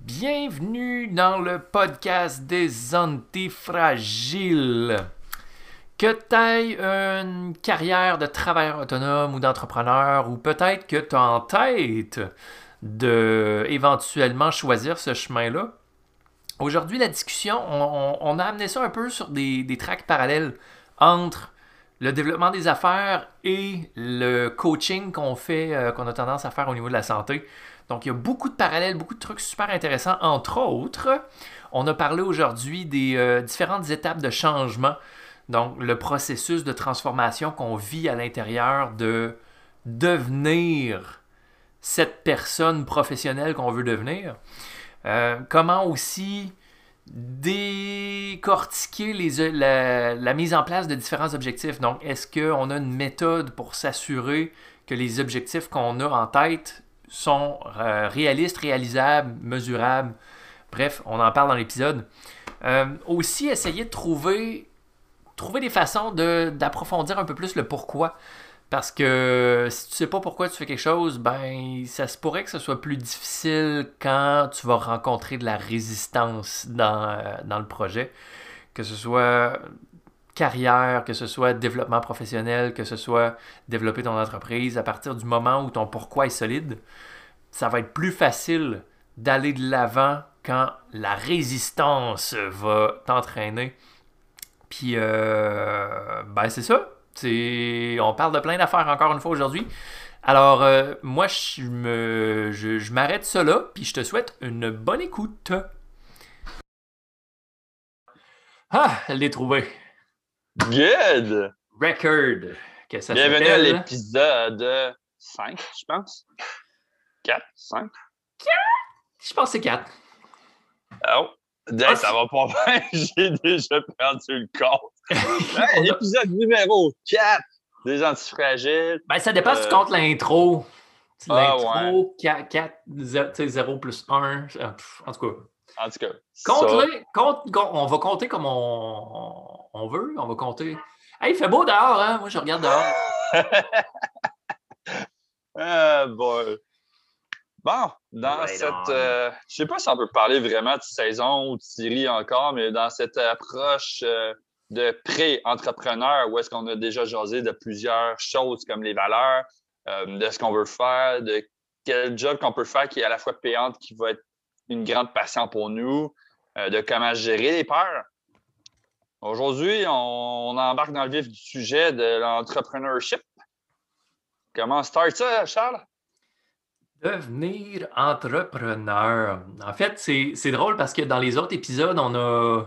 Bienvenue dans le podcast des antifragiles. Que tu aies une carrière de travailleur autonome ou d'entrepreneur, ou peut-être que tu as en tête de éventuellement choisir ce chemin-là. Aujourd'hui, la discussion, on, a amené ça un peu sur des, des tracks parallèles entre le développement des affaires et le coaching qu'on fait, euh, qu'on a tendance à faire au niveau de la santé. Donc, il y a beaucoup de parallèles, beaucoup de trucs super intéressants. Entre autres, on a parlé aujourd'hui des euh, différentes étapes de changement. Donc, le processus de transformation qu'on vit à l'intérieur de devenir cette personne professionnelle qu'on veut devenir. Euh, comment aussi décortiquer les, la, mise en place de différents objectifs. Donc, est-ce qu'on a une méthode pour s'assurer que les objectifs qu'on a en tête sont euh, réalistes, réalisables, mesurables? Bref, on en parle dans l'épisode. Euh, aussi, essayer de trouver, trouver des façons d'approfondir un peu plus le pourquoi. Parce que si tu sais pas pourquoi tu fais quelque chose, ben ça se pourrait que ce soit plus difficile quand tu vas rencontrer de la résistance dans, euh, dans le projet. Que ce soit carrière, que ce soit développement professionnel, que ce soit développer ton entreprise, à partir du moment où ton pourquoi est solide, ça va être plus facile d'aller de l'avant quand la résistance va t'entraîner. Puis, euh, ben c'est ça on parle de plein d'affaires encore une fois aujourd'hui. Alors, euh, moi, je, m'arrête là, puis je te souhaite une bonne écoute. Ah, elle l'est trouvée. Good! Record. Que ça Bienvenue à l'épisode 5, je pense. 4, 5? 4? Je pense que c'est 4. Oh, ah, ça va pas bien, j'ai déjà perdu le compte. épisode numéro 4 des antifragiles. Ben, ça dépend si tu euh, comptes l'intro. Ah, l'intro, 4, 0, plus 1. En tout cas. En tout cas. Compte-les. Compte, on va compter comme on, on, veut. On va compter. Hey, il fait beau dehors, hein? Moi, je regarde dehors. ah, bon. Bon, dans cette. Euh, je sais pas si on peut parler vraiment de saison ou de série encore, mais dans cette approche euh, de pré-entrepreneur où est-ce qu'on a déjà jasé de plusieurs choses comme les valeurs, euh, de ce qu'on veut faire, de quel job qu'on peut faire qui est à la fois payante, qui va être une grande passion pour nous, de comment gérer les peurs. Aujourd'hui, on, embarque dans le vif du sujet de l'entrepreneurship. Comment start ça, Charles? Devenir entrepreneur. En fait, c'est drôle parce que dans les autres épisodes, on a.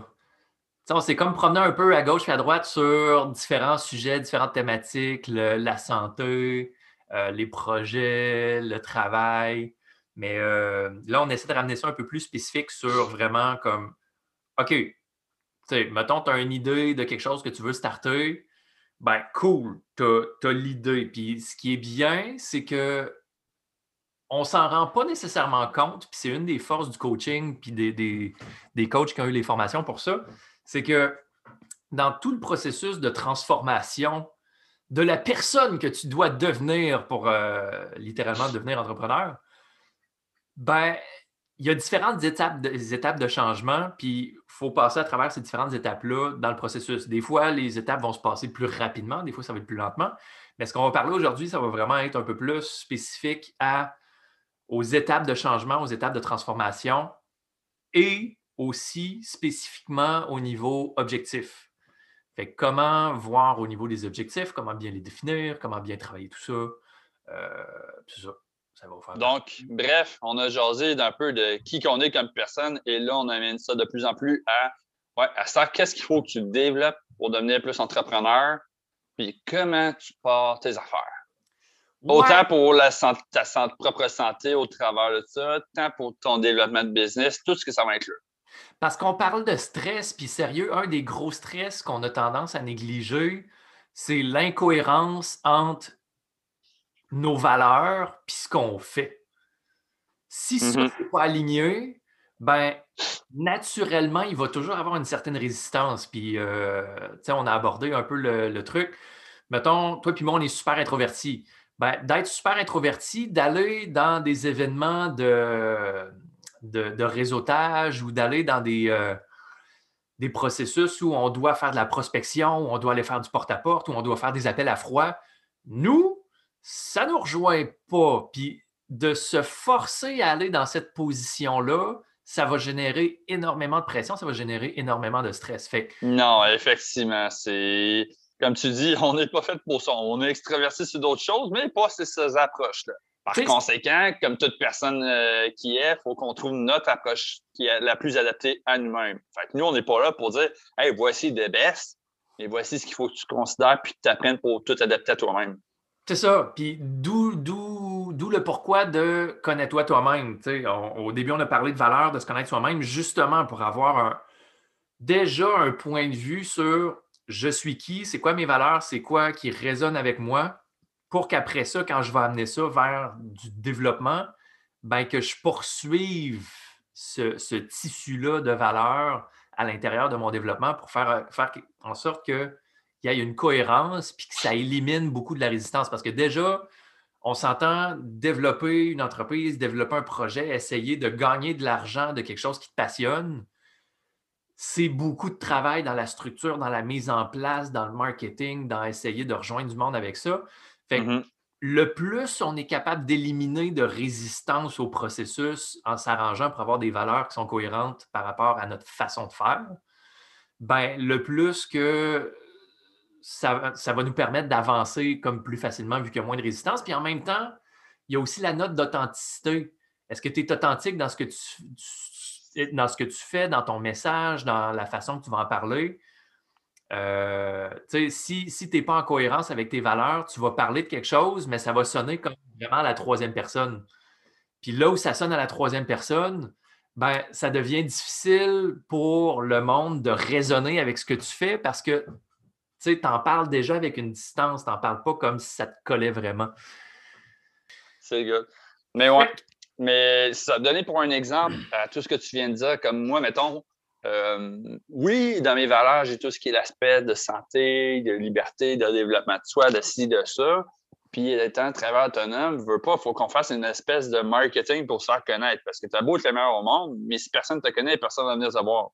On s'est comme promené un peu à gauche et à droite sur différents sujets, différentes thématiques, la santé, euh, les projets, le travail. Mais euh, là, on essaie de ramener ça un peu plus spécifique sur vraiment comme OK, mettons, tu as une idée de quelque chose que tu veux starter. Ben, cool, tu as l'idée. Puis ce qui est bien, c'est que on s'en rend pas nécessairement compte, puis c'est une des forces du coaching, puis des, des, coachs qui ont eu les formations pour ça, c'est que dans tout le processus de transformation de la personne que tu dois devenir pour euh, littéralement devenir entrepreneur, ben, il y a différentes étapes de, étapes de changement, puis il faut passer à travers ces différentes étapes-là dans le processus. Des fois, les étapes vont se passer plus rapidement, des fois, ça va être plus lentement. Mais ce qu'on va parler aujourd'hui, ça va vraiment être un peu plus spécifique à aux étapes de changement, aux étapes de transformation et aussi spécifiquement au niveau objectif. Fait comment voir au niveau des objectifs, comment bien les définir, comment bien travailler tout ça. Euh, ça, ça va vous faire Donc, bref, on a jasé d'un peu de qui qu'on est comme personne et là, on amène ça de plus en plus à, ouais, à savoir qu'est-ce qu'il faut que tu développes pour devenir plus entrepreneur, puis comment tu pars tes affaires? Autant pour la ta propre santé au travers de ça, tant pour ton développement de business, tout ce que ça va inclure. Parce qu'on parle de stress, puis sérieux, un des gros stress qu'on a tendance à négliger, c'est l'incohérence entre nos valeurs puis ce qu'on fait. Si ça n'est mm-hmm. pas aligné, ben naturellement, il va toujours avoir une certaine résistance. Puis, euh, on a abordé un peu le, le truc. Mettons, toi puis moi, on est super introvertis. Ben, d'être super introverti, d'aller dans des événements de, de, réseautage ou d'aller dans des, euh, des processus où on doit faire de la prospection, où on doit aller faire du porte-à-porte, où on doit faire des appels à froid. Nous, ça ne nous rejoint pas. Puis de se forcer à aller dans cette position-là, ça va générer énormément de pression, ça va générer énormément de stress. Fait Non, effectivement, c'est comme tu dis, on n'est pas fait pour ça. On est extraversé sur d'autres choses, mais pas ces approches-là. Par conséquent, comme toute personne euh, qui est, il faut qu'on trouve notre approche qui est la plus adaptée à nous-mêmes. Fait que nous, on n'est pas là pour dire Hey, voici des best, et voici ce qu'il faut que tu considères puis que tu apprennes pour tout adapter à toi-même. C'est ça. Puis d'où, le pourquoi de connais-toi toi-même. au début, on a parlé de valeur de se connaître soi-même, justement pour avoir déjà un point de vue sur je suis qui, c'est quoi mes valeurs, c'est quoi qui résonne avec moi, pour qu'après ça, quand je vais amener ça vers du développement, ben, que je poursuive ce, tissu-là de valeurs à l'intérieur de mon développement pour faire, faire en sorte qu'il y ait une cohérence puis que ça élimine beaucoup de la résistance. Parce que déjà, on s'entend développer une entreprise, développer un projet, essayer de gagner de l'argent de quelque chose qui te passionne c'est beaucoup de travail dans la structure, dans la mise en place, dans le marketing, dans essayer de rejoindre du monde avec ça. Fait mm-hmm. le plus on est capable d'éliminer de résistance au processus en s'arrangeant pour avoir des valeurs qui sont cohérentes par rapport à notre façon de faire, ben, le plus que ça, va nous permettre d'avancer comme plus facilement vu qu'il y a moins de résistance. Puis en même temps, il y a aussi la note d'authenticité. Est-ce que tu es authentique dans ce que tu fais, dans ton message, dans la façon que tu vas en parler? Euh, si, tu n'es pas en cohérence avec tes valeurs, tu vas parler de quelque chose, mais ça va sonner comme vraiment la troisième personne. Puis là où ça sonne à la troisième personne, ben, ça devient difficile pour le monde de raisonner avec ce que tu fais parce que tu en parles déjà avec une distance, tu n'en parles pas comme si ça te collait vraiment. C'est good. Mais ouais, mais ça, donner pour un exemple à tout ce que tu viens de dire, comme moi, mettons, euh, oui, dans mes valeurs, j'ai tout ce qui est l'aspect de santé, de liberté, de développement de soi, de ci, de ça. Puis, étant travailleur autonome, je veux pas, il faut qu'on fasse une espèce de marketing pour se faire connaître. Parce que tu as beau être le meilleur au monde, mais si personne ne te connaît, personne ne va venir savoir.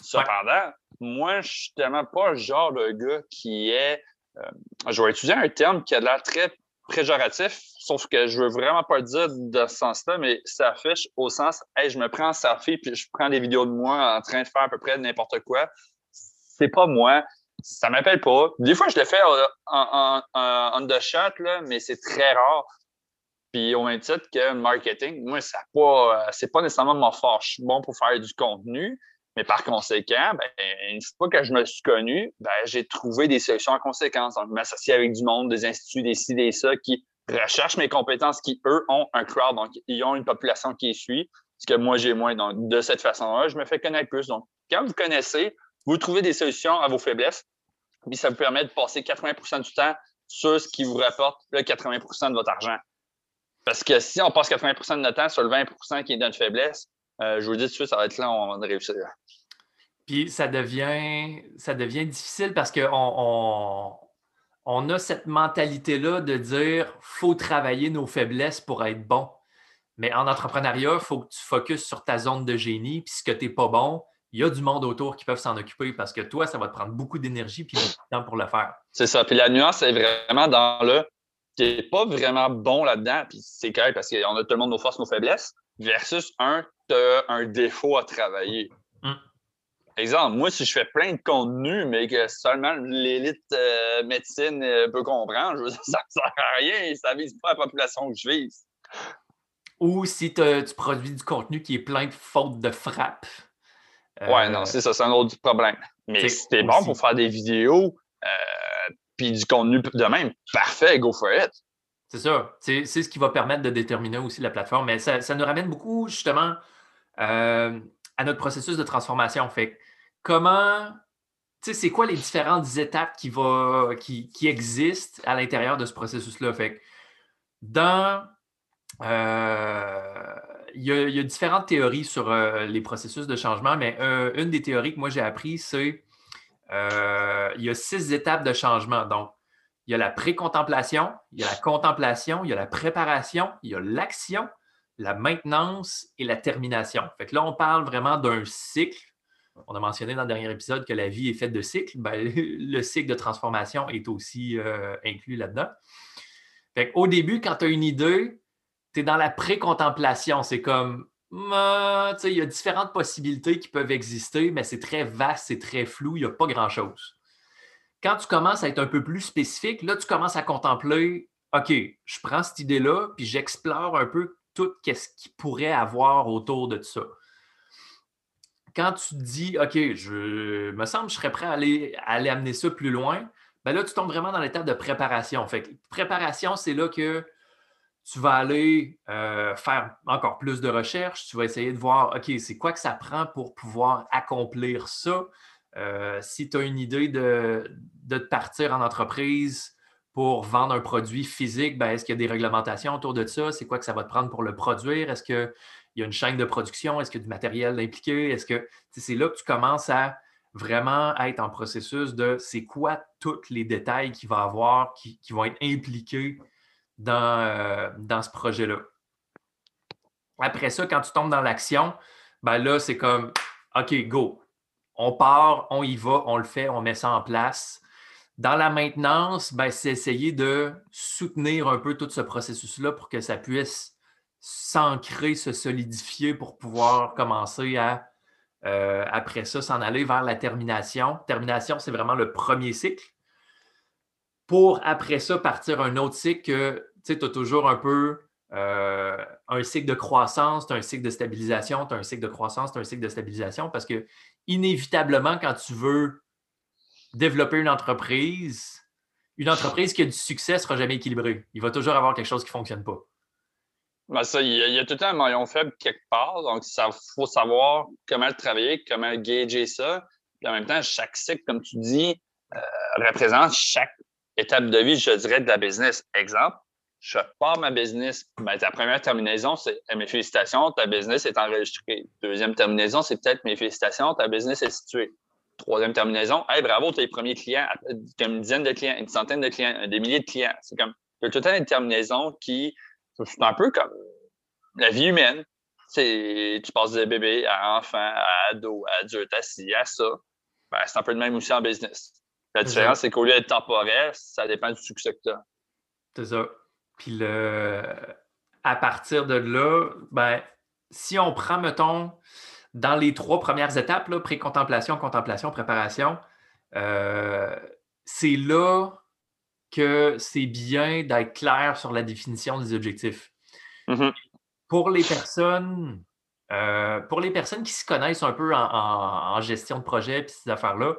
Cependant, moi, je suis tellement pas le genre de gars qui est. Euh, je vais utiliser un terme qui a l'air très péjoratif, sauf que je veux vraiment pas le dire de ce sens-là, mais ça affiche au sens, hey, je me prends en selfie puis je prends des vidéos de moi en train de faire à peu près n'importe quoi. C'est pas moi. Ça m'appelle pas. Des fois, je le fais en, en, the shot, là, mais c'est très rare. Puis au même titre que marketing, moi, ça pas, c'est pas nécessairement mon fort. Je suis bon pour faire du contenu, mais par conséquent, ben, une fois que je me suis connu, ben, j'ai trouvé des solutions en conséquence. Donc, m'associer avec du monde, des instituts, des ci, des ça, qui recherchent mes compétences, qui, eux, ont un crowd. Donc, ils ont une population qui suit, ce que moi, j'ai moins. Donc, de cette façon-là, je me fais connaître plus. Donc, quand vous connaissez, vous trouvez des solutions à vos faiblesses, puis ça vous permet de passer 80% du temps sur ce qui vous rapporte le 80% de votre argent. Parce que si on passe 80% de notre temps sur le 20% qui est notre faiblesse, euh, je vous dis tout de suite, ça va être là, on va réussir. Puis ça devient, ça devient difficile parce qu'on on, a cette mentalité-là de dire faut travailler nos faiblesses pour être bon. Mais en entrepreneuriat, il faut que tu focuses sur ta zone de génie. Puis ce que tu n'es pas bon, il y a du monde autour qui peuvent s'en occuper parce que toi, ça va te prendre beaucoup d'énergie et beaucoup de temps pour le faire. C'est ça. Puis la nuance est vraiment dans le tu n'es pas vraiment bon là-dedans. Puis c'est correct parce qu'on a tout le monde nos forces, nos faiblesses versus un, as un défaut à travailler. Mm. Exemple, moi, si je fais plein de contenu, mais que seulement l'élite euh, médecine euh, peut comprendre, je veux dire, ça ne sert à rien, ça ne vise pas la population que je vise. Ou si tu produis du contenu qui est plein de fautes de frappe. Ouais, non, euh, c'est ça, c'est un autre problème. Mais si tu es bon pour faire des vidéos, puis du contenu de même, parfait, go for it. C'est ça. C'est ce qui va permettre de déterminer aussi la plateforme. Mais ça, nous ramène beaucoup justement euh, à notre processus de transformation. Fait comment, tu sais, c'est quoi les différentes étapes qui, va, qui, existent à l'intérieur de ce processus-là? Fait dans. Euh, il, y a, différentes théories sur euh, les processus de changement, mais une des théories que moi j'ai appris, c'est il y a six étapes de changement. Donc, il y a la pré-contemplation, il y a la contemplation, il y a la préparation, il y a l'action, la maintenance et la termination. Fait que là, on parle vraiment d'un cycle. On a mentionné dans le dernier épisode que la vie est faite de cycles. Ben, le cycle de transformation est aussi euh, inclus là-dedans. Au début, quand tu as une idée, tu es dans la pré-contemplation. C'est comme, il y a différentes possibilités qui peuvent exister, mais c'est très vaste, c'est très flou, il n'y a pas grand-chose. Quand tu commences à être un peu plus spécifique, là, tu commences à contempler, OK, je prends cette idée-là, puis j'explore un peu tout ce qu'il pourrait avoir autour de ça. Quand tu dis, OK, je me semble que je serais prêt à aller, amener ça plus loin, ben là, tu tombes vraiment dans l'étape de préparation. Fait préparation, c'est là que tu vas aller euh, faire encore plus de recherches, tu vas essayer de voir, OK, c'est quoi que ça prend pour pouvoir accomplir ça? Euh, si tu as une idée de, de, partir en entreprise pour vendre un produit physique, ben, est-ce qu'il y a des réglementations autour de ça? C'est quoi que ça va te prendre pour le produire? Est-ce qu'il y a une chaîne de production? Est-ce qu'il y a du matériel impliqué? Est-ce que c'est là que tu commences à vraiment être en processus de c'est quoi tous les détails qu'il va avoir qui, vont être impliqués dans, euh, dans ce projet-là? Après ça, quand tu tombes dans l'action, ben là, c'est comme OK, go. On part, on y va, on le fait, on met ça en place. Dans la maintenance, ben, c'est essayer de soutenir un peu tout ce processus-là pour que ça puisse s'ancrer, se solidifier pour pouvoir commencer à, euh, après ça, s'en aller vers la termination. Termination, c'est vraiment le premier cycle. Pour après ça, partir un autre cycle que tu as toujours un peu euh, un cycle de croissance, tu as un cycle de stabilisation, tu as un cycle de croissance, tu as un cycle de stabilisation parce que inévitablement, quand tu veux développer une entreprise, une entreprise qui a du succès ne sera jamais équilibrée. Il va toujours avoir quelque chose qui ne fonctionne pas. Ben ça, il y, a, tout le temps un maillon faible quelque part. Donc, il faut savoir comment le travailler, comment gager ça. Puis en même temps, chaque cycle, comme tu dis, euh, représente chaque étape de vie, je dirais, de la business. Exemple, je pars ma business. Ben, ta première terminaison, c'est eh, mes félicitations, ta business est enregistrée. Deuxième terminaison, c'est peut-être mes félicitations, ta business est située. Troisième terminaison, hey, bravo, tu as les premiers clients, une dizaine de clients, une centaine de clients, des milliers de clients. C'est comme, il y a tout le temps une terminaison qui, c'est un peu comme la vie humaine. C'est, tu passes de bébé à enfant, à ado, à adulte, à ci, à ça. Ben, c'est un peu le même aussi en business. La différence, c'est qu'au lieu d'être temporaire, ça dépend du succès que tu as. C'est ça. Puis le, à partir de là, ben, si on prend, mettons, dans les trois premières étapes, pré-contemplation, contemplation, préparation, euh, c'est là que c'est bien d'être clair sur la définition des objectifs. Mm-hmm. Pour les personnes, euh, pour les personnes qui se connaissent un peu en, gestion de projet et ces affaires-là,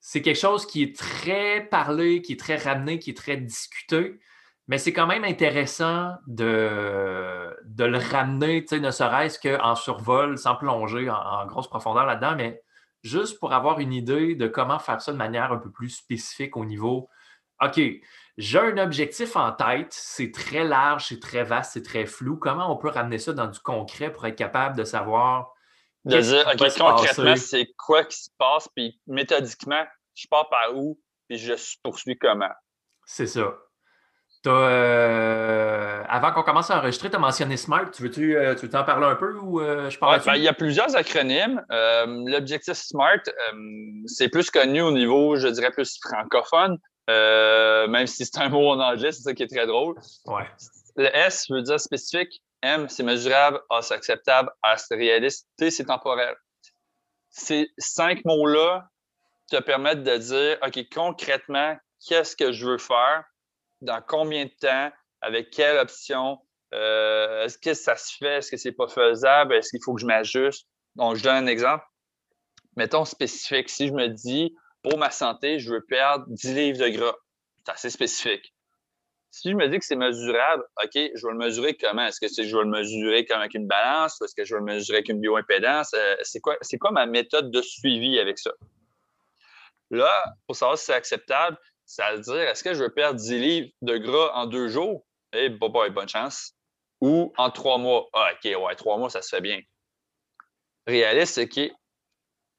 c'est quelque chose qui est très parlé, qui est très ramené, qui est très discuté. Mais c'est quand même intéressant de, de le ramener, ne serait-ce qu'en survol, sans plonger en, grosse profondeur là-dedans, mais juste pour avoir une idée de comment faire ça de manière un peu plus spécifique au niveau OK, j'ai un objectif en tête, c'est très large, c'est très vaste, c'est très flou. Comment on peut ramener ça dans du concret pour être capable de savoir. De dire, OK, concrètement, c'est quoi qui se passe, puis méthodiquement, je pars par où, puis je poursuis comment? C'est ça. Euh, avant qu'on commence à enregistrer, tu as mentionné SMART. Tu veux-tu euh, t'en parler un peu ou euh, je parle ben, Il y a plusieurs acronymes. L'objectif SMART, c'est plus connu au niveau, je dirais, plus francophone, même si c'est un mot en anglais, c'est ça qui est très drôle. Le S veut dire spécifique, M, c'est mesurable, A, c'est acceptable, A, c'est réaliste, T, c'est temporel. Ces cinq mots-là te permettent de dire, OK, concrètement, qu'est-ce que je veux faire? Dans combien de temps, avec quelle option, euh, est-ce que ça se fait, est-ce que c'est pas faisable, est-ce qu'il faut que je m'ajuste? Donc, je donne un exemple. Mettons spécifique. Si je me dis, pour ma santé, je veux perdre 10 livres de gras, c'est assez spécifique. Si je me dis que c'est mesurable, OK, je vais le mesurer comment? Est-ce que je vais le mesurer comme avec une balance? Est-ce que je vais le mesurer avec une bioimpédance? Euh, c'est quoi, quoi ma méthode de suivi avec ça? Là, pour savoir si c'est acceptable, ça veut dire est-ce que je veux perdre 10 livres de gras en deux jours? Eh, bah, bonne chance. Ou en trois mois? Ah, OK, ouais, trois mois, ça se fait bien. Réaliste, c'est que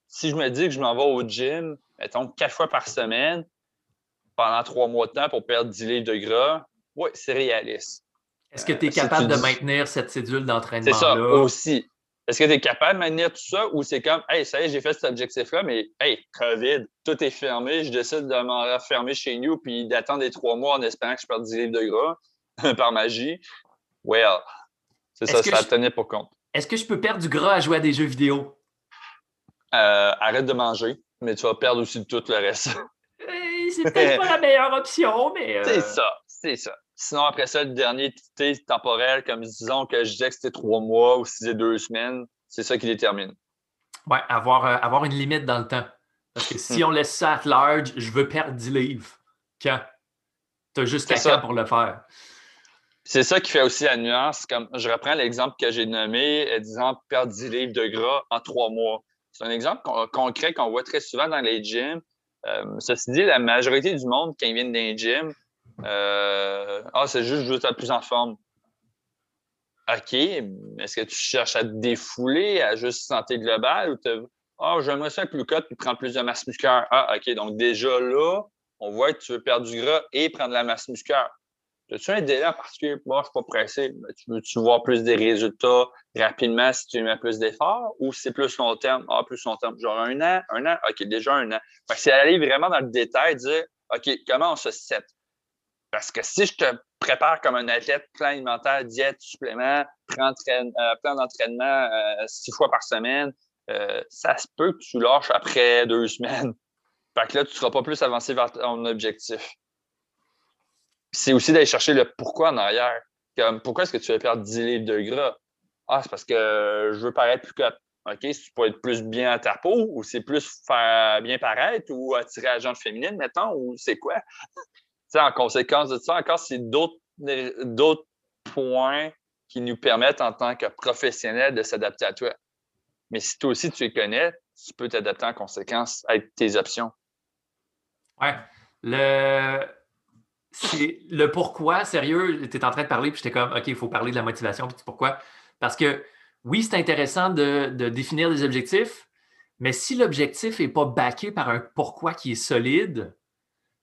si je me dis que je m'en vais au gym, mettons, quatre fois par semaine, pendant trois mois de temps pour perdre 10 livres de gras, oui, c'est réaliste. Est-ce que tu es capable de maintenir cette cédule d'entraînement-là? C'est ça aussi. Est-ce que tu es capable de maintenir tout ça ou c'est comme, hey, ça y est, j'ai fait cet objectif-là, mais hey, COVID, tout est fermé, je décide de m'en refermer chez nous puis d'attendre les trois mois en espérant que je perde 10 livres de gras par magie? Well, c'est ça, ça tenait pour compte. Est-ce que je peux perdre du gras à jouer à des jeux vidéo? Euh, arrête de manger, mais tu vas perdre aussi tout le reste. c'est peut-être pas la meilleure option, mais. C'est euh, ça, c'est ça. Sinon, après ça, le dernier temporel, comme disons que je disais que c'était trois mois ou si c'est deux semaines, c'est ça qui détermine. Oui, avoir, euh, avoir une limite dans le temps. Parce que si on laisse ça à large, je veux perdre 10 livres. Quand? Tu as juste quelqu'un pour le faire. C'est ça qui fait aussi la nuance. Comme je reprends l'exemple que j'ai nommé, euh, disant perdre 10 livres de gras en trois mois. C'est un exemple concret qu'on voit très souvent dans les gyms. Euh, ceci dit, la majorité du monde, quand ils viennent d'un gym, euh, ah, c'est juste je veux être plus en forme. OK, est-ce que tu cherches à te défouler, à juste santé globale ou Ah, j'aimerais ça plus cut puis prendre plus de masse musculaire. Ah, OK, donc déjà là, on voit que tu veux perdre du gras et prendre de la masse musculaire. As-tu un délai en particulier? Moi, je ne suis pas pressé. Tu veux-tu voir plus des résultats rapidement si tu mets plus d'efforts ou c'est plus long terme? Ah, plus long terme. Genre un an, un an? OK, déjà un an. C'est aller vraiment dans le détail, dire OK, comment on se set? Parce que si je te prépare comme un athlète, plan alimentaire, diète, supplément, plan, euh, d'entraînement euh, six fois par semaine, euh, ça se peut que tu lâches après deux semaines. Fait que là, tu ne seras pas plus avancé vers ton objectif c'est aussi d'aller chercher le pourquoi en arrière. Comme, pourquoi est-ce que tu veux perdre 10 livres de gras? Ah, c'est parce que je veux paraître plus que. OK, tu peux être plus bien à ta peau ou c'est plus faire bien paraître ou attirer la gente féminine, mettons, ou c'est quoi? en conséquence de ça, encore, c'est d'autres points qui nous permettent en tant que professionnels de s'adapter à toi. Mais si toi aussi tu les connais, tu peux t'adapter en conséquence avec tes options. Ouais. Le, le pourquoi, sérieux, tu es en train de parler, puis j'étais comme, OK, il faut parler de la motivation, puis pourquoi. Parce que oui, c'est intéressant de, définir des objectifs, mais si l'objectif n'est pas backé par un pourquoi qui est solide,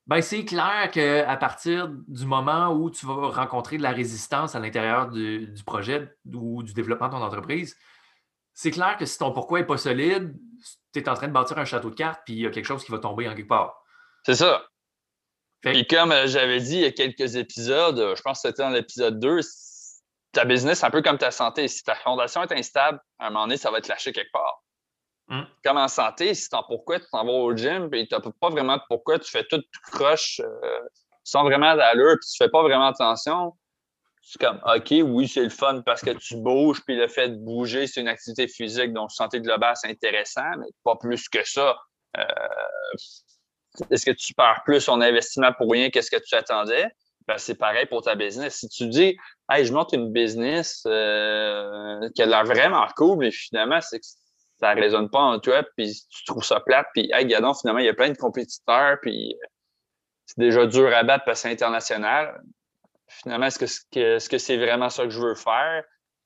ben c'est clair qu'à partir du moment où tu vas rencontrer de la résistance à l'intérieur du, projet ou du développement de ton entreprise, c'est clair que si ton pourquoi n'est pas solide, tu es en train de bâtir un château de cartes, puis il y a quelque chose qui va tomber en quelque part. C'est ça. Puis comme euh, j'avais dit il y a quelques épisodes, euh, je pense que c'était dans l'épisode 2, ta business, c'est un peu comme ta santé. Si ta fondation est instable, à un moment donné, ça va te lâcher quelque part. Hmm. Comme en santé, si tu pourquoi tu t'en vas au gym, puis tu n'as pas vraiment de pourquoi, tu fais tout, croche euh, sans vraiment d'allure, puis tu fais pas vraiment attention, c'est comme, OK, oui, c'est le fun parce que tu bouges, puis le fait de bouger, c'est une activité physique, donc santé globale, c'est intéressant, mais pas plus que ça. Euh, est-ce que tu perds plus ton investissement pour rien qu'est-ce que tu attendais? Ben, c'est pareil pour ta business. Si tu dis, hey, je monte une business euh, qui a l'air vraiment cool, mais finalement, c'est que ça ne résonne pas en toi, puis tu trouves ça plate, puis, hey, gadon, finalement, il y a plein de compétiteurs, puis c'est déjà dur à battre parce que c'est international. Finalement, est-ce que c'est -ce vraiment ça que je veux faire?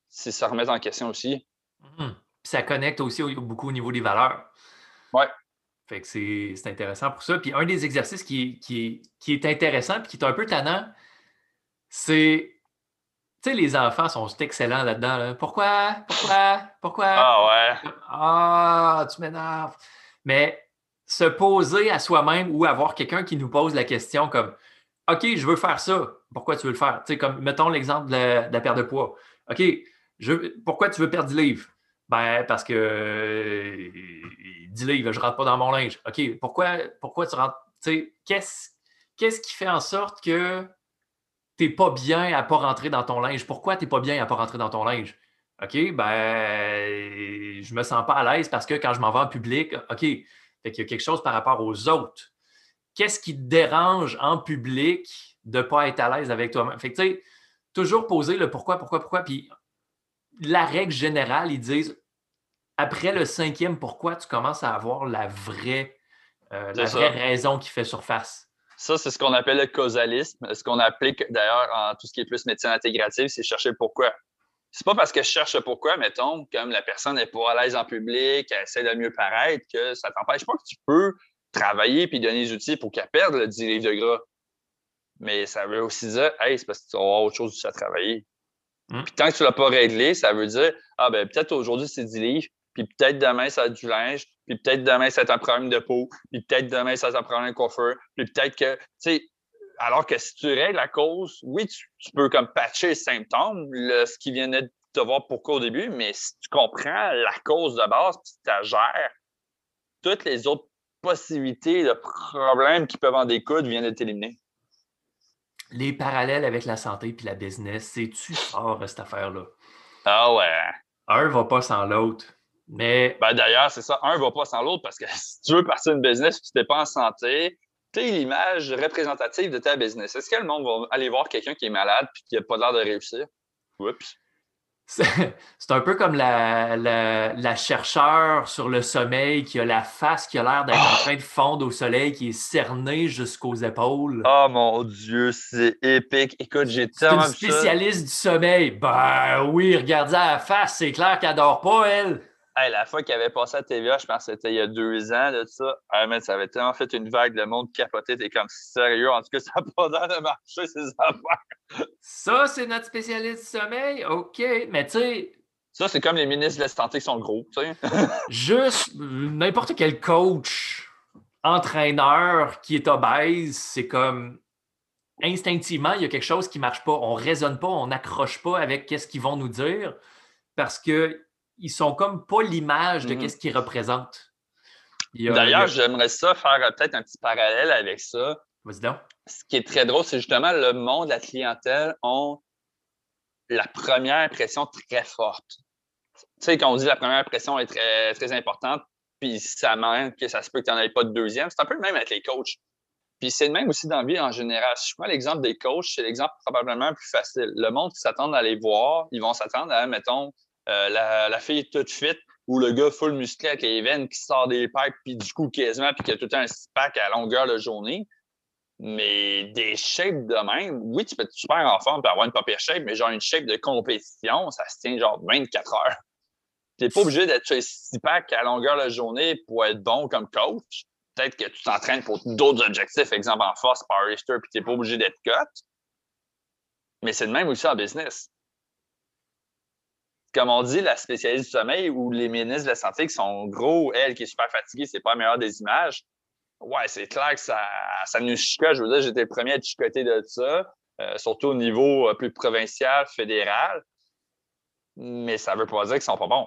C'est ça remettre en question aussi. Mmh. ça connecte aussi beaucoup au niveau des valeurs. Oui. Fait que c'est intéressant pour ça. Puis un des exercices qui, qui, qui est intéressant et qui est un peu tannant, c'est. Tu sais, les enfants sont excellents là-dedans. Pourquoi? Pourquoi? Pourquoi? Ah ouais. Ah, tu m'énerves. Mais se poser à soi-même ou avoir quelqu'un qui nous pose la question comme OK, je veux faire ça. Pourquoi tu veux le faire? Tu sais, comme mettons l'exemple de, la perte de poids. OK, je, pourquoi tu veux perdre du livre? Ben, parce que 10 livres, je ne rentre pas dans mon linge. OK, pourquoi, pourquoi tu rentres? Qu'est-ce qu'est-ce qui fait en sorte que tu n'es pas bien à ne pas rentrer dans ton linge? Pourquoi tu n'es pas bien à ne pas rentrer dans ton linge? OK, ben, je me sens pas à l'aise parce que quand je m'en vais en public, OK, fait qu'il y a quelque chose par rapport aux autres. Qu'est-ce qui te dérange en public de ne pas être à l'aise avec toi-même? Fait que, tu sais, toujours poser le pourquoi, pourquoi, pourquoi. Puis la règle générale, ils disent après le cinquième pourquoi, tu commences à avoir la vraie, euh, la vraie raison qui fait surface. Ça, c'est ce qu'on appelle le causalisme. Ce qu'on applique d'ailleurs en tout ce qui est plus médecine intégrative, c'est chercher le pourquoi. C'est pas parce que je cherche le pourquoi, mettons, comme la personne n'est pas à l'aise en public, elle essaie de mieux paraître, que ça t'empêche pas que tu peux travailler puis donner des outils pour qu'elle perde le 10 livres de gras. Mais ça veut aussi dire, hey, c'est parce que tu vas avoir autre chose à travailler. Hmm. Puis tant que tu ne l'as pas réglé, ça veut dire Ah, ben peut-être aujourd'hui, c'est 10 livres, puis peut-être demain, ça être du linge, puis peut-être demain, ça être un problème de peau, puis peut-être demain, ça être un problème de coiffeur, puis peut-être que, tu sais, alors que si tu règles la cause, oui, tu, peux comme patcher les symptômes, ce qui vient de te voir pourquoi au début, mais si tu comprends la cause de base, puis tu gères, toutes les autres possibilités de problèmes qui peuvent en découdre viennent d'être éliminées. Les parallèles avec la santé puis la business, c'est-tu fort, cette affaire-là? Ah ouais. Un va pas sans l'autre. Mais. Ben d'ailleurs, c'est ça, un va pas sans l'autre parce que si tu veux partir d'une business et tu n'es pas en santé, tu es l'image représentative de ta business. Est-ce que le monde va aller voir quelqu'un qui est malade et qui n'a pas l'air de réussir? Oups. C'est un peu comme la, la, chercheure sur le sommeil qui a la face qui a l'air d'être en ah! train de fondre au soleil, qui est cernée jusqu'aux épaules. Oh mon Dieu, c'est épique. Écoute, j'ai tellement. C'est une spécialiste du sommeil. Ben oui, regardez la face, c'est clair qu'elle dort pas, elle la fois qu'il avait passé à TVA, je pense que c'était il y a deux ans de ça. Ah, mais ça avait tellement fait une vague de monde capoté. T'es comme sérieux? En tout cas, ça n'a pas l'air de marcher, ces affaires. Ça, c'est notre spécialiste du sommeil? OK. Mais tu sais. Ça, c'est comme les ministres de la santé qui sont gros, tu sais. Juste n'importe quel coach, entraîneur qui est obèse, c'est comme instinctivement, il y a quelque chose qui ne marche pas. On ne raisonne pas, on n'accroche pas avec qu'est-ce qu'ils vont nous dire parce que ils sont comme pas l'image de mm-hmm. ce qu'ils représentent. D'ailleurs, j'aimerais ça faire euh, peut-être un petit parallèle avec ça. Vas-y donc. Ce qui est très drôle, c'est justement le monde, la clientèle ont la première impression très forte. Tu sais, quand on dit la première impression est très, très importante, puis ça manque, que ça se peut que tu n'en aies pas de deuxième, c'est un peu le même avec les coachs. Puis c'est le même aussi dans la vie en général. Si je prends l'exemple des coachs, c'est l'exemple probablement le plus facile. Le monde qui s'attend à les voir, ils vont s'attendre à, mettons, euh, la, la, fille toute fit ou le gars full musclé avec les veines qui sort des pipes puis du coup quasiment puis qui a tout un six pack à longueur de journée. Mais des shapes de même, oui, tu peux être super en forme pour avoir une papier shape, mais genre une shape de compétition, ça se tient genre 24 heures. Tu n'es pas obligé d'être sur six pack à longueur de journée pour être bon comme coach. Peut-être que tu t'entraînes pour d'autres objectifs, exemple en force, powerlifter, puis tu n'es pas obligé d'être cut. Mais c'est le même aussi en business comme on dit, la spécialiste du sommeil ou les ministres de la santé qui sont gros, elle qui est super fatiguée, c'est pas la meilleure des images. Ouais, c'est clair que ça, ça nous chicote. Je veux dire, j'étais le premier à être chicoté de ça, euh, surtout au niveau euh, plus provincial, fédéral. Mais ça veut pas dire qu'ils sont pas bons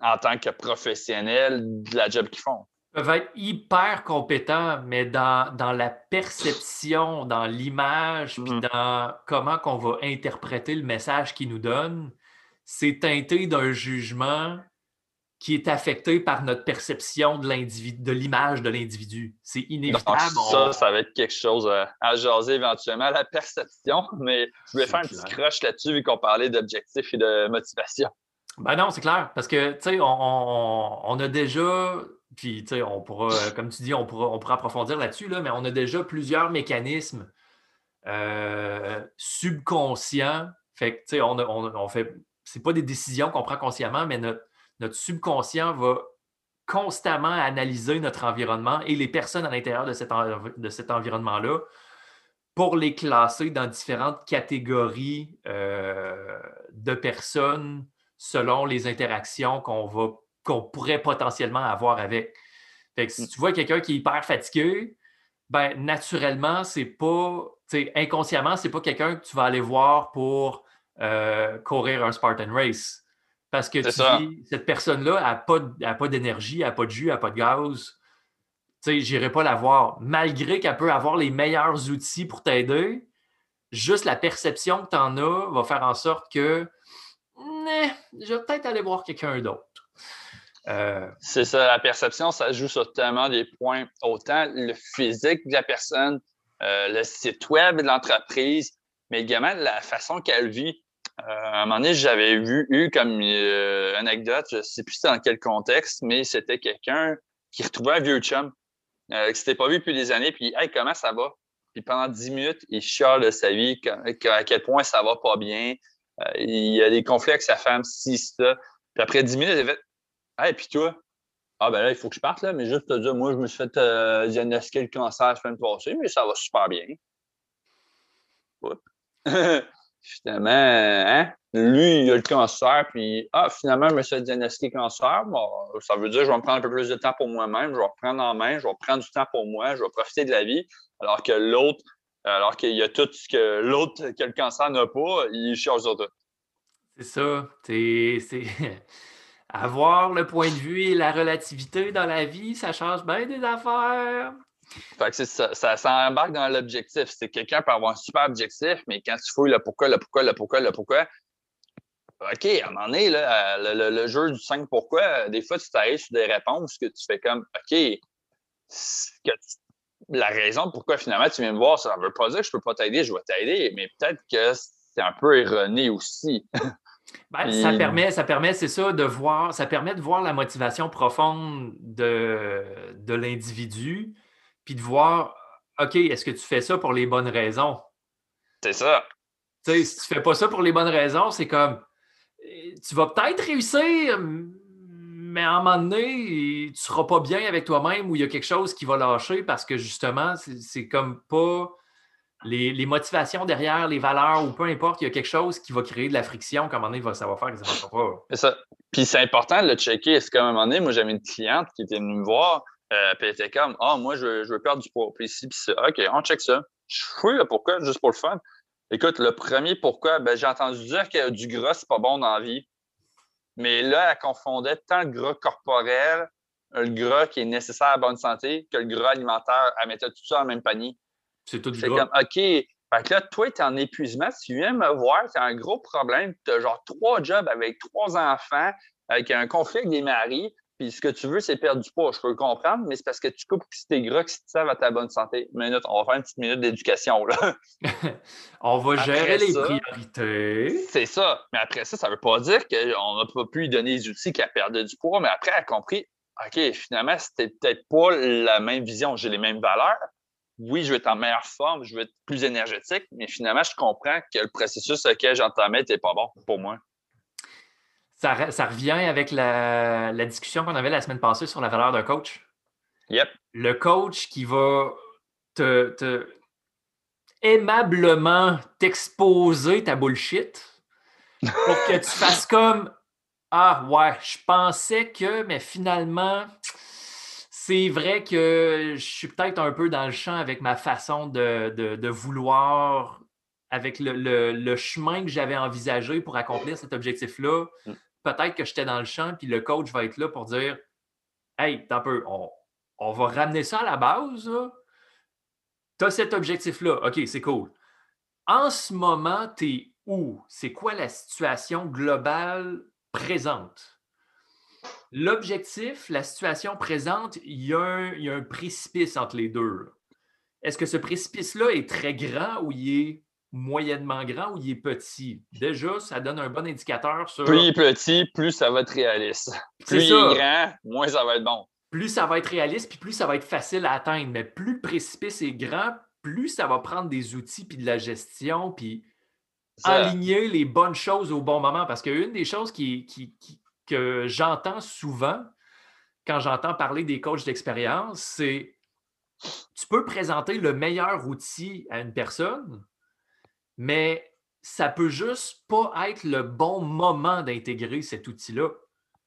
en tant que professionnels de la job qu'ils font. Ils peuvent être hyper compétents, mais dans, dans la perception, dans l'image, puis mm-hmm. dans comment qu'on va interpréter le message qu'ils nous donnent, c'est teinté d'un jugement qui est affecté par notre perception de l'individu, de l'image de l'individu. C'est inévitable. ça, ça va être quelque chose à, jaser éventuellement, la perception, mais je voulais faire un petit crush là-dessus vu qu'on parlait d'objectifs et de motivation. Ben non, c'est clair, parce que, tu sais, on, a déjà, puis, tu sais, on pourra, comme tu dis, on pourra, on pourra approfondir là-dessus, là, mais on a déjà plusieurs mécanismes euh, subconscients. Fait que, tu sais, on, on, fait c'est pas des décisions qu'on prend consciemment, mais notre, subconscient va constamment analyser notre environnement et les personnes à l'intérieur de cet, de cet environnement-là pour les classer dans différentes catégories euh, de personnes selon les interactions qu'on va qu'on pourrait potentiellement avoir avec. Fait que si mm. tu vois quelqu'un qui est hyper fatigué, ben naturellement, c'est pas, inconsciemment, c'est pas quelqu'un que tu vas aller voir pour euh, courir un Spartan Race. Parce que cette personne-là n'a pas, pas d'énergie, n'a pas de jus, n'a pas de gaz. Tu sais, j'irai pas la voir. Malgré qu'elle peut avoir les meilleurs outils pour t'aider, juste la perception que tu en as va faire en sorte que je vais peut-être aller voir quelqu'un d'autre. Euh, C'est ça, la perception, ça joue sur tellement des points. Autant le physique de la personne, euh, le site web de l'entreprise, mais également la façon qu'elle vit. Euh, à un moment donné, j'avais vu, eu comme euh, anecdote, je ne sais plus dans quel contexte, mais c'était quelqu'un qui retrouvait un vieux chum, euh, qui s'était pas vu depuis des années, puis Hey, comment ça va? Puis pendant dix minutes, il chiale de sa vie, à quel point ça va pas bien. il y a des conflits avec sa femme, si, ça. Puis après dix minutes, il fait Hey, puis toi? Ah ben là, il faut que je parte, là, mais juste te dire, moi, je me suis fait diagnostiquer le cancer la semaine passée, mais ça va super bien. finalement, hein, lui, il a le cancer, puis ah, finalement, je me cancer. Ça veut dire que je vais me prendre un peu plus de temps pour moi-même, je vais reprendre en main, je vais prendre du temps pour moi, je vais profiter de la vie, alors que l'autre, alors qu'il y a tout ce que l'autre qui a le cancer n'a pas, il cherche sur tout. C'est ça. C'est avoir le point de vue et la relativité dans la vie, ça change bien des affaires. Fait que ça, ça, ça, embarque dans l'objectif. C'est quelqu'un peut avoir un super objectif, mais quand tu fouilles le pourquoi, le pourquoi, le pourquoi, le pourquoi, OK, à un moment donné, là, le, jeu du 5 pourquoi, des fois, tu t'arrives sur des réponses que tu fais comme OK, que la raison pourquoi finalement tu viens me voir, ça ne veut pas dire que je ne peux pas t'aider, je vais t'aider, mais peut-être que c'est un peu erroné aussi. Ben, ça permet, ça permet, c'est ça, de voir, ça permet de voir la motivation profonde de, de l'individu, puis de voir, OK, est-ce que tu fais ça pour les bonnes raisons? C'est ça. Tu sais, si tu fais pas ça pour les bonnes raisons, c'est comme, tu vas peut-être réussir, mais à un moment donné, tu ne seras pas bien avec toi-même ou il y a quelque chose qui va lâcher parce que justement, c'est comme pas les, motivations derrière, les valeurs ou peu importe, il y a quelque chose qui va créer de la friction qu'à un moment donné, va, ça va faire que ça ne pas. C'est ça. Puis c'est important de le checker. Est-ce qu'à un moment donné, moi, j'avais une cliente qui était venue me voir, euh, puis elle était comme Ah, moi, je, veux perdre du poids. Puis ici, puis ça. OK, on check ça. Je fouille pourquoi, juste pour le fun. Écoute, le premier pourquoi, ben, j'ai entendu dire que du gras, c'est pas bon dans la vie. Mais là, elle confondait tant le gras corporel, le gras qui est nécessaire à bonne santé, que le gras alimentaire. Elle mettait tout ça dans le même panier. C'est tout C'est comme, OK. Fait que là, toi, tu es en épuisement. Si tu viens me voir, tu as un gros problème. Tu as genre trois jobs avec trois enfants, avec un conflit avec des maris. Puis ce que tu veux, c'est perdre du poids. Je peux le comprendre, mais c'est parce que tu coupes tes gras qui servent à ta bonne santé. Minute, on va faire une petite minute d'éducation. là. on va gérer les priorités. C'est ça. Mais après ça, ça ne veut pas dire qu'on n'a pas pu lui donner les outils qu'elle perdait du poids, mais après, elle a compris OK, finalement, c'était peut-être pas la même vision. J'ai les mêmes valeurs, oui, je vais être en meilleure forme, je vais être plus énergétique, mais finalement, je comprends que le processus auquel j'entamais n'était pas bon pour moi. Ça, revient avec la, discussion qu'on avait la semaine passée sur la valeur d'un coach. Yep. Le coach qui va te, aimablement t'exposer ta bullshit pour que tu fasses comme Ah ouais, je pensais que, mais finalement, c'est vrai que je suis peut-être un peu dans le champ avec ma façon de, vouloir, avec le, chemin que j'avais envisagé pour accomplir cet objectif-là. Mm. Peut-être que j'étais dans le champ, puis le coach va être là pour dire Hey, un peu, on, va ramener ça à la base. Tu as cet objectif-là. OK, c'est cool. En ce moment, tu es où? C'est quoi la situation globale présente? L'objectif, la situation présente, il y, a un, précipice entre les deux. Est-ce que ce précipice-là est très grand ou il est moyennement grand ou il est petit? Déjà, ça donne un bon indicateur sur. Plus il est petit, plus ça va être réaliste. Plus il est grand, moins ça va être bon. Plus ça va être réaliste, puis plus ça va être facile à atteindre. Mais plus le précipice est grand, plus ça va prendre des outils, puis de la gestion, puis aligner les bonnes choses au bon moment. Parce qu'une des choses qui, qui, que j'entends souvent quand j'entends parler des coachs d'expérience, c'est tu peux présenter le meilleur outil à une personne, mais ça peut juste pas être le bon moment d'intégrer cet outil-là.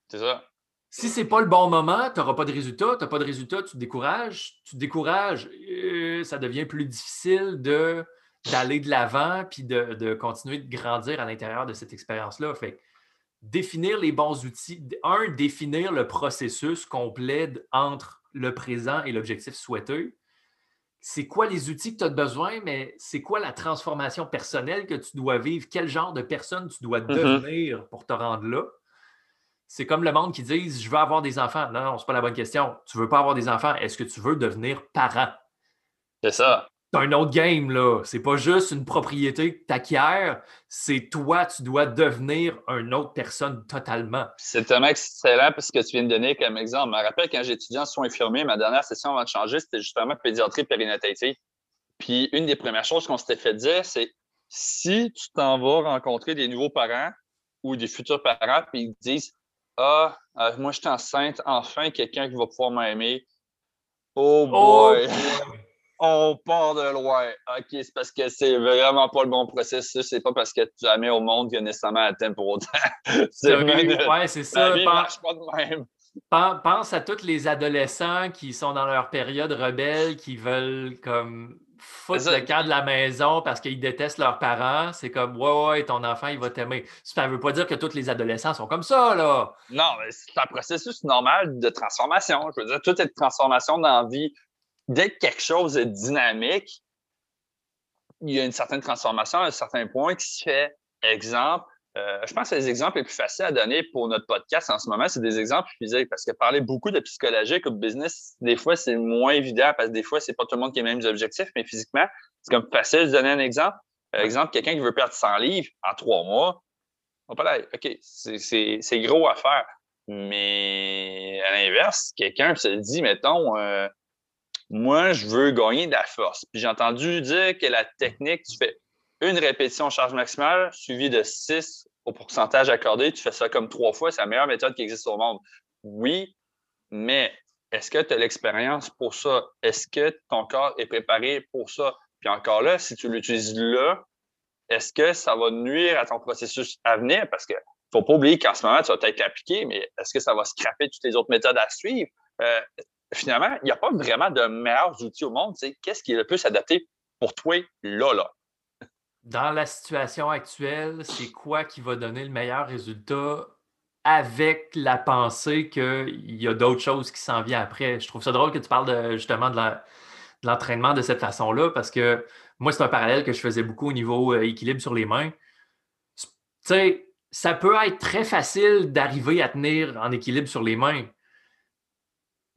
C'est ça. Si c'est pas le bon moment, tu n'auras pas de résultat. Tu n'as pas de résultat, tu te décourages. Tu te décourages, euh, ça devient plus difficile de, d'aller de l'avant puis de, de, continuer de grandir à l'intérieur de cette expérience-là. Fait définir les bons outils. Un, définir le processus complet entre le présent et l'objectif souhaité. C'est quoi les outils que tu as besoin, mais c'est quoi la transformation personnelle que tu dois vivre? Quel genre de personne tu dois mm-hmm. devenir pour te rendre là? C'est comme le monde qui dit Je veux avoir des enfants. Non, non, ce n'est pas la bonne question. Tu ne veux pas avoir des enfants. Est-ce que tu veux devenir parent? C'est ça c'est un autre game, là. C'est pas juste une propriété que tu acquiers, c'est toi, tu dois devenir une autre personne totalement. C'est tellement excellent parce que tu viens de donner comme exemple. Je me rappelle quand j'étudiais en soins infirmiers, ma dernière session avant de changer, c'était justement pédiatrie périnatalité. Puis une des premières choses qu'on s'était fait dire, c'est si tu t'en vas rencontrer des nouveaux parents ou des futurs parents, puis ils disent Ah, euh, moi je suis enceinte, enfin quelqu'un qui va pouvoir m'aimer. Oh, oh boy! On part de loin. OK, c'est parce que c'est vraiment pas le bon processus. C'est pas parce que tu as mis au monde qu'il y a nécessairement atteint pour autant. c'est ouais, c'est ça. pense, pas de même. Pense à tous les adolescents qui sont dans leur période rebelle, qui veulent comme foutre le camp de la maison parce qu'ils détestent leurs parents. C'est comme Ouais, ouais, ton enfant, il va t'aimer. Ça ne veut pas dire que tous les adolescents sont comme ça, là. Non, mais c'est un processus normal de transformation. Je veux dire, toute cette transformation dans la vie dès que quelque chose est dynamique, il y a une certaine transformation à un certain point qui se fait. Exemple, euh, je pense que les exemples les plus faciles à donner pour notre podcast en ce moment, c'est des exemples physiques parce que parler beaucoup de psychologie ou de business, des fois, c'est moins évident parce que des fois, c'est pas tout le monde qui a les mêmes objectifs, mais physiquement, c'est comme facile de donner un exemple. Par exemple, quelqu'un qui veut perdre 100 livres en trois mois, on peut là, OK, c'est gros à faire. Mais à l'inverse, quelqu'un se dit, mettons, euh, moi, je veux gagner de la force. Puis j'ai entendu dire que la technique, tu fais une répétition charge maximale suivie de 6 au pourcentage accordé. Tu fais ça comme trois fois. C'est la meilleure méthode qui existe au monde. Oui, mais est-ce que tu as l'expérience pour ça? Est-ce que ton corps est préparé pour ça? Puis encore là, si tu l'utilises là, est-ce que ça va nuire à ton processus à venir? Parce que faut pas oublier qu'en ce moment, tu vas peut-être l'appliquer, mais est-ce que ça va scraper toutes les autres méthodes à suivre? Euh, finalement, il n'y a pas vraiment de meilleurs outils au monde. Qu'est-ce qui est le plus adapté pour toi là, là? Dans la situation actuelle, c'est quoi qui va donner le meilleur résultat avec la pensée qu'il y a d'autres choses qui s'en viennent après? Je trouve ça drôle que tu parles justement de l'entraînement de, cette façon-là parce que moi, c'est un parallèle que je faisais beaucoup au niveau euh, équilibre sur les mains. Tu sais, ça peut être très facile d'arriver à tenir en équilibre sur les mains.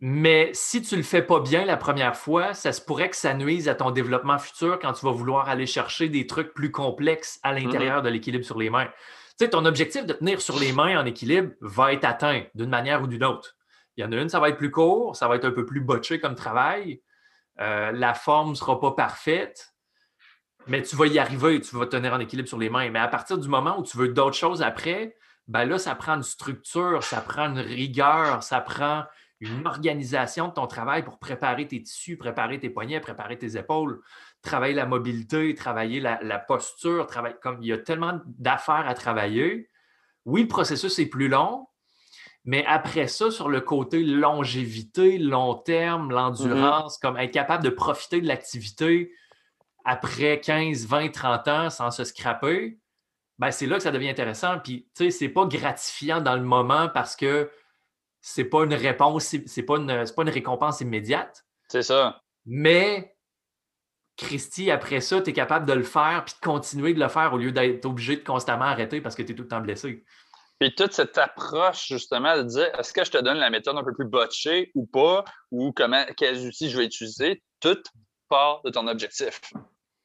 Mais si tu ne le fais pas bien la première fois, ça se pourrait que ça nuise à ton développement futur quand tu vas vouloir aller chercher des trucs plus complexes à mm-hmm. l'intérieur de l'équilibre sur les mains. Tu sais, ton objectif de tenir sur les mains en équilibre va être atteint d'une manière ou d'une autre. Il y en a une, ça va être plus court, ça va être un peu plus botché comme travail. Euh, la forme ne sera pas parfaite, mais tu vas y arriver, tu vas tenir en équilibre sur les mains. Mais à partir du moment où tu veux d'autres choses après, ben là, ça prend une structure, ça prend une rigueur, ça prend une organisation de ton travail pour préparer tes tissus, préparer tes poignets, préparer tes épaules, travailler la mobilité, travailler la, posture, travailler, comme il y a tellement d'affaires à travailler. Oui, le processus est plus long, mais après ça, sur le côté longévité, long terme, l'endurance, mm-hmm. comme être capable de profiter de l'activité après 15, 20, 30 ans sans se scraper, ben c'est là que ça devient intéressant. Puis, tu sais, c'est pas gratifiant dans le moment parce que c'est pas une réponse, c'est pas une, pas une récompense immédiate. C'est ça. Mais Christy, après ça, tu es capable de le faire puis de continuer de le faire au lieu d'être obligé de constamment arrêter parce que tu es tout le temps blessé. Puis toute cette approche, justement, de dire est-ce que je te donne la méthode un peu plus botchée ou pas, ou comment, quels outils je vais utiliser, tout part de ton objectif.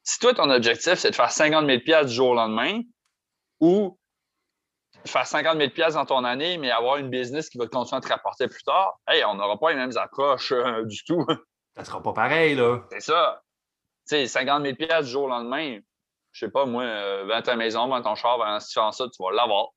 Si toi, ton objectif, c'est de faire 50 000 du jour au lendemain, ou faire 50 000 dans ton année, mais avoir une business qui va continuer à te rapporter plus tard, hey, on n'aura pas les mêmes approches euh, du tout. Ça sera pas pareil, là. C'est ça. Tu sais, 50 000 du jour au lendemain, je sais pas, moi, euh, vends ta maison, vends ton char, vends, si tu fais ça, tu vas l'avoir.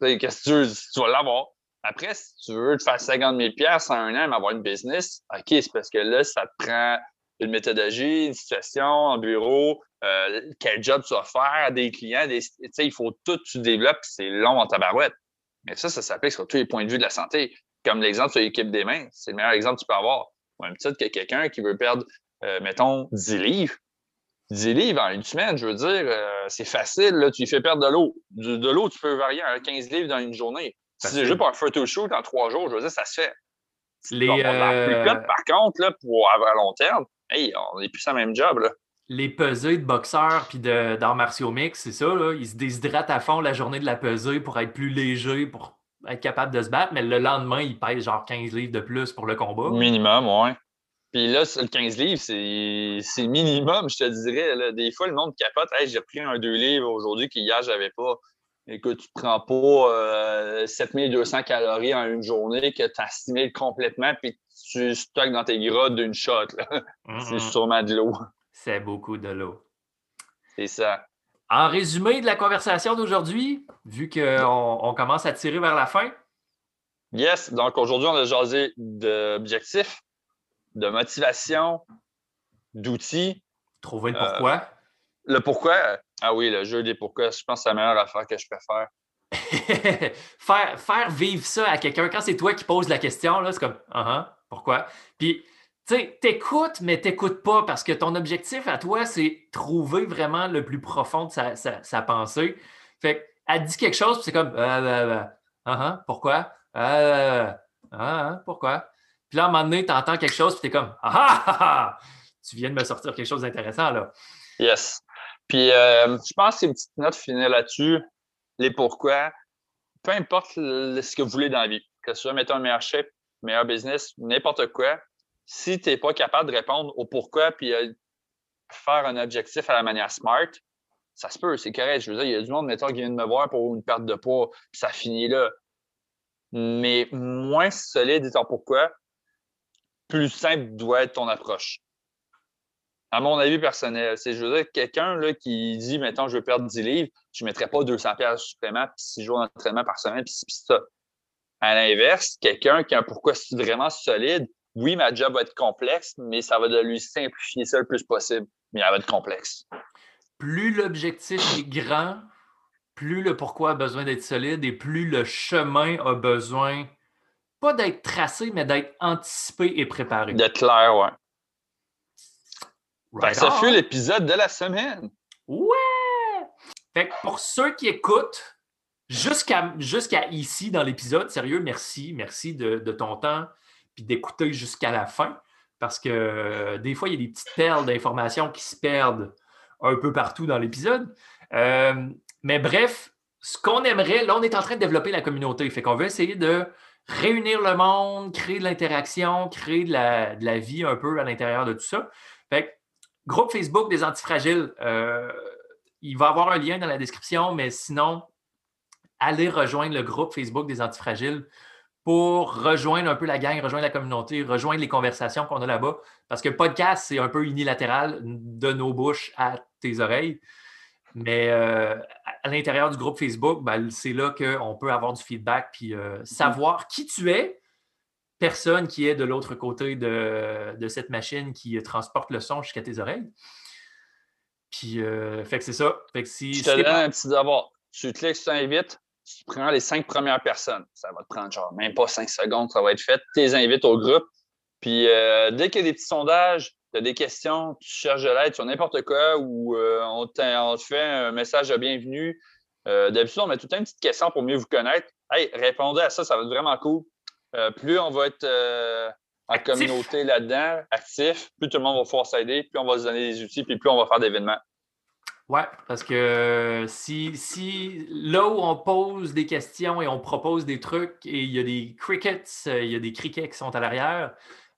Qu'est-ce que tu veux? Tu vas l'avoir. Après, si tu veux te faire 50 000 en un an, mais avoir une business, OK, c'est parce que là, ça te prend une méthodologie, une situation, un bureau, euh, quel job tu vas faire, des clients, des, il faut tout que tu développes, c'est long en tabarouette. Mais ça, ça s'applique sur tous les points de vue de la santé. Comme l'exemple sur l'équipe des mains, c'est le meilleur exemple que tu peux avoir. Au même titre que quelqu'un qui veut perdre, euh, mettons, 10 livres. 10 livres en une semaine, je veux dire, euh, c'est facile. Là, tu lui fais perdre de l'eau. De, l'eau, tu peux varier à 15 livres dans une journée. Si c'est juste pour un photo shoot en trois jours, je veux dire, ça se fait. Les, par contre, là, pour avoir à long terme, hey, on n'est plus sur le même job. Là les pesées de boxeurs puis d'arts martiaux mix, c'est ça, là, ils se déshydratent à fond la journée de la pesée pour être plus léger, pour être capable de se battre, mais le lendemain, ils pèsent genre 15 livres de plus pour le combat. Minimum, ouais. Puis là, le 15 livres, c'est minimum, je te dirais. Des fois, le monde capote. Hey, j'ai pris un 2 livres aujourd'hui qu'hier, j'avais pas. Écoute, tu prends pas 7200 euh, calories en une journée que tu assimiles complètement puis tu stockes dans tes gras d'une shot. C'est mm-hmm. sûrement de l'eau. C'est beaucoup de l'eau. C'est ça. En résumé de la conversation d'aujourd'hui, vu qu'on on commence à tirer vers la fin. Yes, donc aujourd'hui, on a jasé d'objectifs, de motivation, d'outils. Trouver le pourquoi. le pourquoi. Ah oui, le jeu des pourquoi, je pense que c'est la meilleure affaire que je peux faire. faire, faire vivre ça à quelqu'un, quand c'est toi qui poses la question, c'est comme uh -huh, pourquoi? Puis, tu sais, t'écoutes, mais t'écoutes pas parce que ton objectif à toi, c'est trouver vraiment le plus profond de sa, sa, pensée. Fait elle dit quelque chose, puis c'est comme uh, -huh, pourquoi? Uh, pourquoi? Puis là, à un moment donné, tu entends quelque chose, puis tu es comme ah, ah, ah, Tu viens de me sortir quelque chose d'intéressant, là. Yes. Puis, euh, je pense que c'est une petite note finale là-dessus. Les pourquoi. Peu importe ce que vous voulez dans la vie, que ce soit, mettons, un meilleur chef, meilleur business, n'importe quoi, si tu n'es pas capable de répondre au pourquoi puis euh, faire un objectif à la manière smart, ça se peut, c'est correct. Je veux dire, il y a du monde, mettons, qui vient de me voir pour une perte de poids, puis ça finit là. Mais moins solide étant pourquoi, plus simple doit être ton approche. À mon avis personnel, c'est je veux dire, quelqu'un qui dit, mettons, je veux perdre 10 livres, je ne mettrais pas 200 pièces supplément, puis 6 jours d'entraînement par semaine, puis ça. À l'inverse, quelqu'un qui a un pourquoi vraiment solide, oui, ma job va être complexe, mais ça va de lui simplifier ça le plus possible, mais elle va être complexe. Plus l'objectif est grand, plus le pourquoi a besoin d'être solide et plus le chemin a besoin pas d'être tracé, mais d'être anticipé et préparé. D'être clair, ouais. ça fut l'épisode de la semaine. Ouais! Fait pour ceux qui écoutent jusqu'à jusqu'à ici dans l'épisode, sérieux, merci. Merci de, ton temps puis d'écouter jusqu'à la fin. Parce que euh, des fois, il y a des petites perles d'informations qui se perdent un peu partout dans l'épisode. Euh, mais bref, ce qu'on aimerait, là, on est en train de développer la communauté. Fait qu'on veut essayer de réunir le monde, créer de l'interaction, créer de la, vie un peu à l'intérieur de tout ça. Fait groupe Facebook des antifragiles, euh, il va y avoir un lien dans la description, mais sinon, allez rejoindre le groupe Facebook des antifragiles pour rejoindre un peu la gang, rejoindre la communauté, rejoindre les conversations qu'on a là-bas. Parce que podcast, c'est un peu unilatéral de nos bouches à tes oreilles. Mais euh, à l'intérieur du groupe Facebook, ben, c'est là qu'on peut avoir du feedback puis euh, mm-hmm. savoir qui tu es, personne qui est de l'autre côté de, cette machine qui transporte le son jusqu'à tes oreilles. Puis, euh, fait que c'est ça. Fait que si, Je te donne un petit devoir. Tu cliques sur invite, tu prends les cinq premières personnes. Ça va te prendre genre même pas cinq secondes, ça va être fait. Tu les invites au groupe. Puis, dès qu'il y a des petits sondages, tu as des questions, tu cherches de l'aide sur n'importe quoi ou euh, on, te fait un message de bienvenue. Euh, d'habitude, on met tout le temps une petite question pour mieux vous connaître. Hey, répondez à ça, ça va être vraiment cool. Euh, plus on va être en communauté là-dedans, actif, plus tout le monde va pouvoir s'aider, plus on va se donner des outils, puis plus on va faire d'événements. Oui, parce que si, si là où on pose des questions et on propose des trucs et il y a des crickets, il y a des crickets qui sont à l'arrière,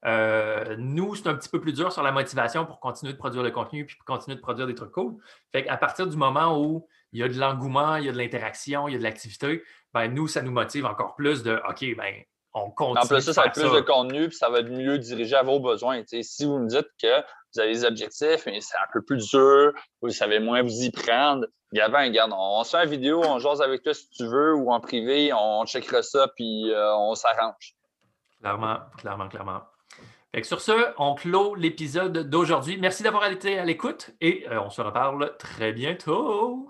euh, nous, c'est un petit peu plus dur sur la motivation pour continuer de produire le contenu puis continuer de produire des trucs cool. Fait qu'à partir du moment où il y a de l'engouement, il y a de l'interaction, il y a de l'activité, ben nous, ça nous motive encore plus de OK, ben on continue. En plus, ça, ça va être plus de contenu puis ça va être mieux dirigé à vos besoins. si vous me dites que vous avez des objectifs, mais c'est un peu plus dur, vous savez moins vous y prendre, Gavin, regarde, on, se fait une vidéo, on jase avec toi si tu veux ou en privé, on checkera ça puis euh, on s'arrange. Clairement, clairement, clairement sur ce, on clôt l'épisode d'aujourd'hui. Merci d'avoir été à l'écoute et euh, on se reparle très bientôt.